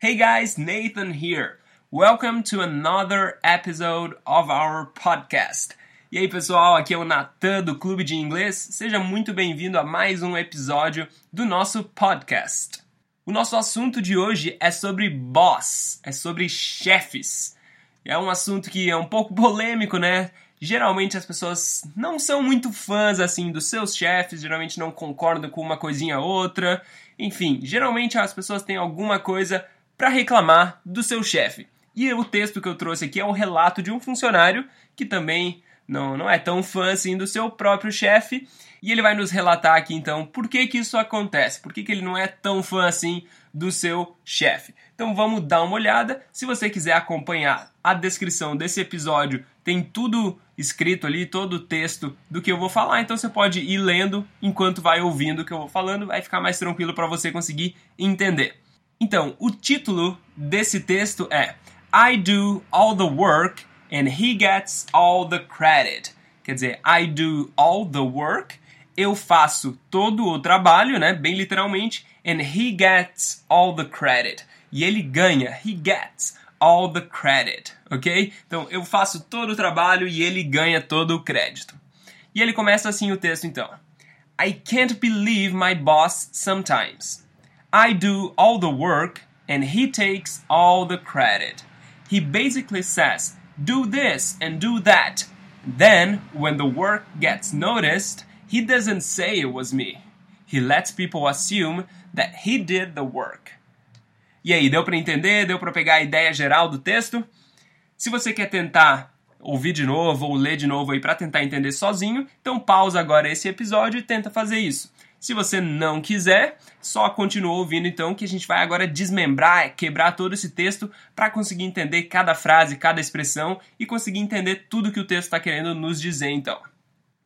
Hey guys, Nathan here. Welcome to another episode of our podcast. E aí pessoal, aqui é o Natan do Clube de Inglês. Seja muito bem-vindo a mais um episódio do nosso podcast. O nosso assunto de hoje é sobre boss, é sobre chefes. É um assunto que é um pouco polêmico, né? Geralmente as pessoas não são muito fãs assim dos seus chefes, geralmente não concordam com uma coisinha ou outra. Enfim, geralmente as pessoas têm alguma coisa para reclamar do seu chefe. E o texto que eu trouxe aqui é um relato de um funcionário que também não, não é tão fã assim do seu próprio chefe. E ele vai nos relatar aqui então por que, que isso acontece, por que, que ele não é tão fã assim do seu chefe. Então vamos dar uma olhada. Se você quiser acompanhar a descrição desse episódio, tem tudo escrito ali, todo o texto do que eu vou falar. Então você pode ir lendo enquanto vai ouvindo o que eu vou falando, vai ficar mais tranquilo para você conseguir entender. Então, o título desse texto é I do all the work and he gets all the credit. Quer dizer, I do all the work, eu faço todo o trabalho, né, bem literalmente, and he gets all the credit. E ele ganha, he gets all the credit, ok? Então, eu faço todo o trabalho e ele ganha todo o crédito. E ele começa assim o texto então. I can't believe my boss sometimes. I do all the work and he takes all the credit. He basically says, do this and do that. Then, when the work gets noticed, he doesn't say it was me. He lets people assume that he did the work. E aí, deu para entender? Deu para pegar a ideia geral do texto? Se você quer tentar ouvir de novo ou ler de novo aí para tentar entender sozinho, então pausa agora esse episódio e tenta fazer isso. Se você não quiser, só continua ouvindo então que a gente vai agora desmembrar, quebrar todo esse texto para conseguir entender cada frase, cada expressão e conseguir entender tudo que o texto está querendo nos dizer então.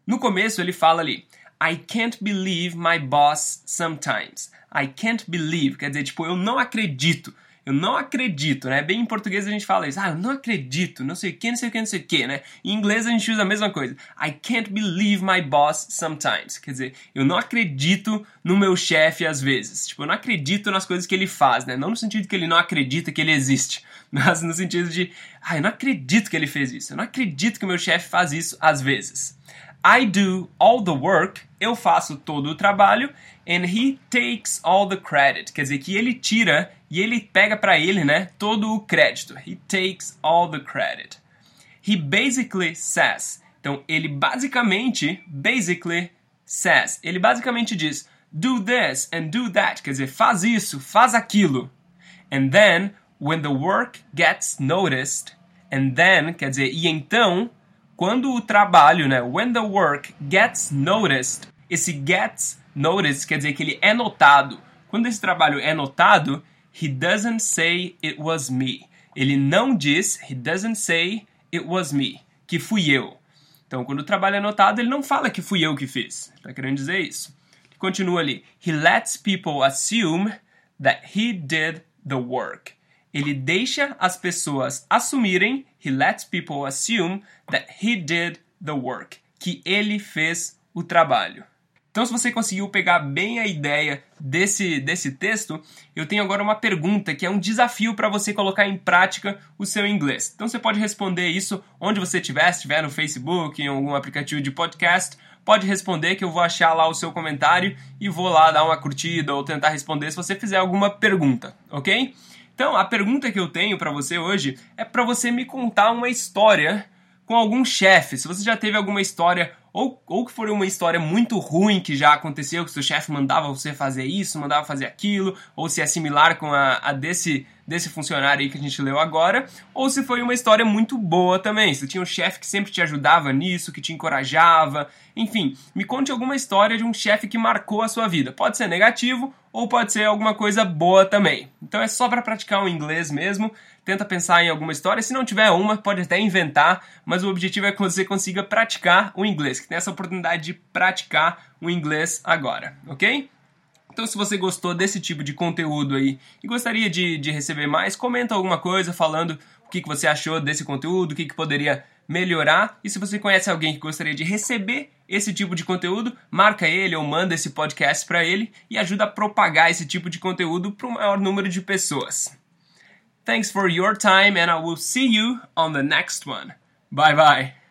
No começo ele fala ali: I can't believe my boss sometimes. I can't believe, quer dizer, tipo, eu não acredito. Eu não acredito, né? Bem em português a gente fala isso. Ah, eu não acredito, não sei o que, não sei o que, não sei o que, né? Em inglês a gente usa a mesma coisa. I can't believe my boss sometimes. Quer dizer, eu não acredito no meu chefe às vezes. Tipo, eu não acredito nas coisas que ele faz, né? Não no sentido que ele não acredita que ele existe, mas no sentido de, ah, eu não acredito que ele fez isso. Eu não acredito que o meu chefe faz isso às vezes. I do all the work, eu faço todo o trabalho, and he takes all the credit. Quer dizer que ele tira e ele pega para ele, né, todo o crédito. He takes all the credit. He basically says. Então ele basicamente, basically says. Ele basicamente diz do this and do that, quer dizer, faz isso, faz aquilo. And then when the work gets noticed, and then, quer dizer, e então quando o trabalho, né, when the work gets noticed, esse gets noticed quer dizer que ele é notado. Quando esse trabalho é notado, he doesn't say it was me. Ele não diz, he doesn't say it was me, que fui eu. Então, quando o trabalho é notado, ele não fala que fui eu que fiz. Está querendo dizer isso. Continua ali. He lets people assume that he did the work ele deixa as pessoas assumirem, he lets people assume that he did the work, que ele fez o trabalho. Então, se você conseguiu pegar bem a ideia desse, desse texto, eu tenho agora uma pergunta que é um desafio para você colocar em prática o seu inglês. Então, você pode responder isso onde você estiver, se estiver no Facebook, em algum aplicativo de podcast, pode responder que eu vou achar lá o seu comentário e vou lá dar uma curtida ou tentar responder se você fizer alguma pergunta, ok? Então, a pergunta que eu tenho para você hoje é para você me contar uma história com algum chefe. Se você já teve alguma história ou, ou que for uma história muito ruim que já aconteceu, que seu chefe mandava você fazer isso, mandava fazer aquilo, ou se é similar com a, a desse, desse funcionário aí que a gente leu agora, ou se foi uma história muito boa também, se tinha um chefe que sempre te ajudava nisso, que te encorajava, enfim, me conte alguma história de um chefe que marcou a sua vida. Pode ser negativo ou pode ser alguma coisa boa também. Então é só para praticar o inglês mesmo tenta pensar em alguma história. Se não tiver uma, pode até inventar, mas o objetivo é que você consiga praticar o inglês, que tem essa oportunidade de praticar o inglês agora, ok? Então, se você gostou desse tipo de conteúdo aí e gostaria de, de receber mais, comenta alguma coisa falando o que, que você achou desse conteúdo, o que, que poderia melhorar. E se você conhece alguém que gostaria de receber esse tipo de conteúdo, marca ele ou manda esse podcast para ele e ajuda a propagar esse tipo de conteúdo para o maior número de pessoas. Thanks for your time, and I will see you on the next one. Bye bye.